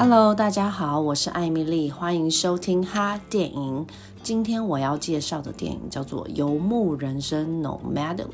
Hello，大家好，我是艾米丽，欢迎收听哈电影。今天我要介绍的电影叫做《游牧人生 Nomadland》。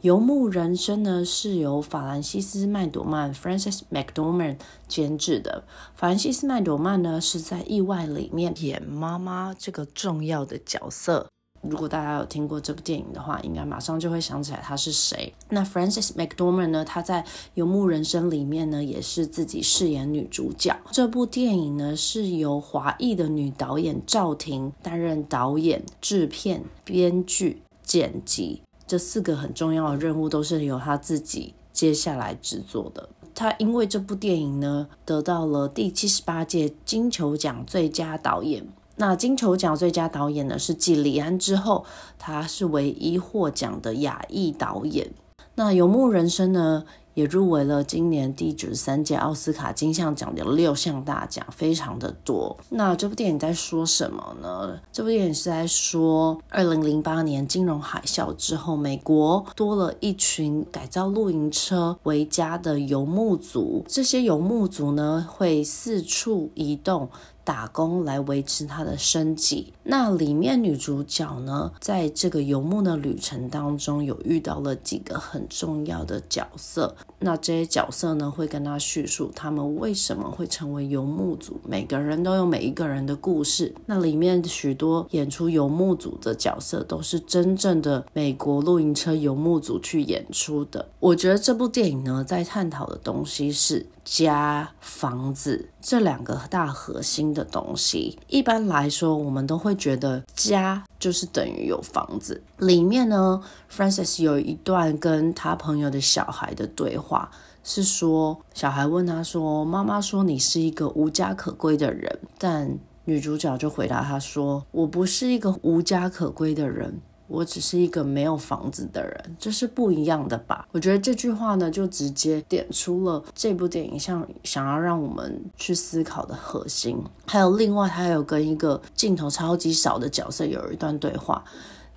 游牧人生呢是由法兰西斯麦朵曼 （Frances McDormand） 监制的。法兰西斯麦朵曼呢是在《意外》里面演妈妈这个重要的角色。如果大家有听过这部电影的话，应该马上就会想起来她是谁。那 Frances McDormand 呢，她在《游牧人生》里面呢也是自己饰演女主角。这部电影呢是由华裔的女导演赵婷担任导演、制片、编剧、剪辑。这四个很重要的任务都是由她自己接下来制作的。他因为这部电影呢，得到了第七十八届金球奖最佳导演。那金球奖最佳导演呢，是继李安之后，他是唯一获奖的亚裔导演。那《游牧人生》呢，也入围了今年第九十三届奥斯卡金像奖的六项大奖，非常的多。那这部电影在说什么呢？这部电影是在说，二零零八年金融海啸之后，美国多了一群改造露营车为家的游牧族。这些游牧族呢，会四处移动。打工来维持他的生计。那里面女主角呢，在这个游牧的旅程当中，有遇到了几个很重要的角色。那这些角色呢，会跟她叙述他们为什么会成为游牧族。每个人都有每一个人的故事。那里面许多演出游牧族的角色，都是真正的美国露营车游牧族去演出的。我觉得这部电影呢，在探讨的东西是家、房子这两个大核心的的东西。一般来说，我们都会觉得家就是等于有房子。里面呢，Francis 有一段跟他朋友的小孩的对话，是说小孩问他说：“妈妈说你是一个无家可归的人。”但女主角就回答他说：“我不是一个无家可归的人。”我只是一个没有房子的人，这是不一样的吧？我觉得这句话呢，就直接点出了这部电影想想要让我们去思考的核心。还有另外，他还有跟一个镜头超级少的角色有一段对话。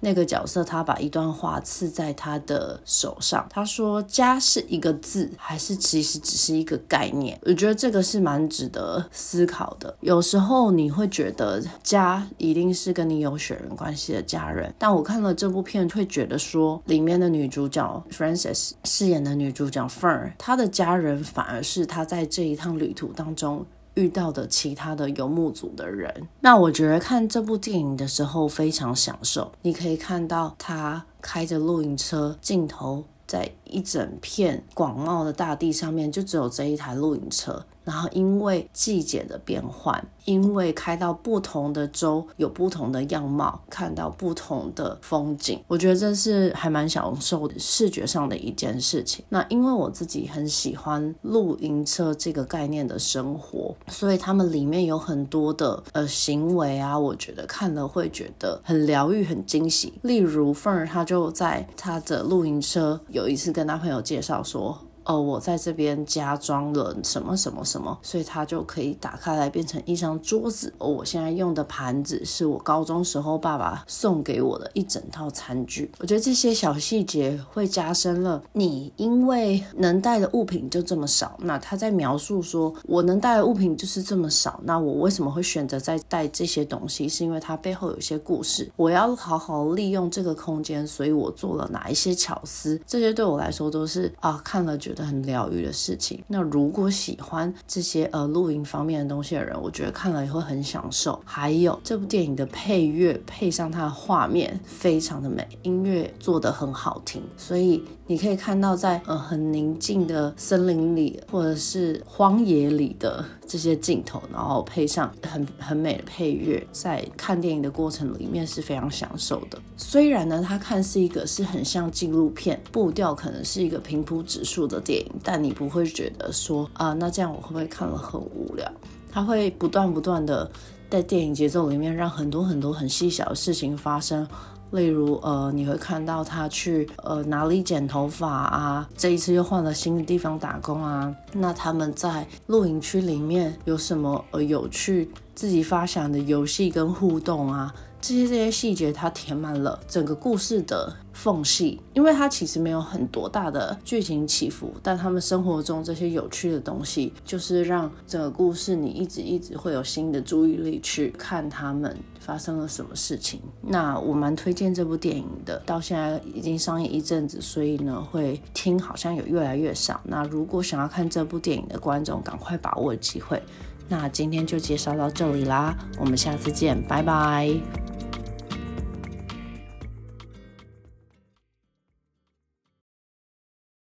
那个角色，他把一段话刺在他的手上。他说：“家是一个字，还是其实只是一个概念？”我觉得这个是蛮值得思考的。有时候你会觉得家一定是跟你有血缘关系的家人，但我看了这部片，会觉得说里面的女主角 Frances 饰演的女主角 Fern，她的家人反而是她在这一趟旅途当中。遇到的其他的游牧族的人，那我觉得看这部电影的时候非常享受。你可以看到他开着露营车，镜头在一整片广袤的大地上面，就只有这一台露营车。然后因为季节的变换，因为开到不同的州有不同的样貌，看到不同的风景，我觉得这是还蛮享受的视觉上的一件事情。那因为我自己很喜欢露营车这个概念的生活，所以他们里面有很多的呃行为啊，我觉得看了会觉得很疗愈、很惊喜。例如，Fern 他就在他的露营车有一次跟他朋友介绍说。哦，我在这边加装了什么什么什么，所以它就可以打开来变成一张桌子。哦，我现在用的盘子是我高中时候爸爸送给我的一整套餐具。我觉得这些小细节会加深了你，因为能带的物品就这么少。那他在描述说，我能带的物品就是这么少，那我为什么会选择在带这些东西？是因为它背后有一些故事。我要好好利用这个空间，所以我做了哪一些巧思？这些对我来说都是啊，看了就。觉得很疗愈的事情。那如果喜欢这些呃露营方面的东西的人，我觉得看了也会很享受。还有这部电影的配乐配上它的画面，非常的美，音乐做得很好听，所以你可以看到在呃很宁静的森林里或者是荒野里的这些镜头，然后配上很很美的配乐，在看电影的过程里面是非常享受的。虽然呢，它看似一个是很像纪录片，步调可能是一个平铺直述的。电影，但你不会觉得说啊，那这样我会不会看了很无聊？他会不断不断的在电影节奏里面让很多很多很细小的事情发生，例如呃，你会看到他去呃哪里剪头发啊，这一次又换了新的地方打工啊，那他们在露营区里面有什么呃有趣？自己发想的游戏跟互动啊。这些这些细节，它填满了整个故事的缝隙，因为它其实没有很多大的剧情起伏，但他们生活中这些有趣的东西，就是让整个故事你一直一直会有新的注意力去看他们发生了什么事情。那我蛮推荐这部电影的，到现在已经上映一阵子，所以呢会听好像有越来越少。那如果想要看这部电影的观众，赶快把握机会。那今天就介绍到这里啦，我们下次见，拜拜。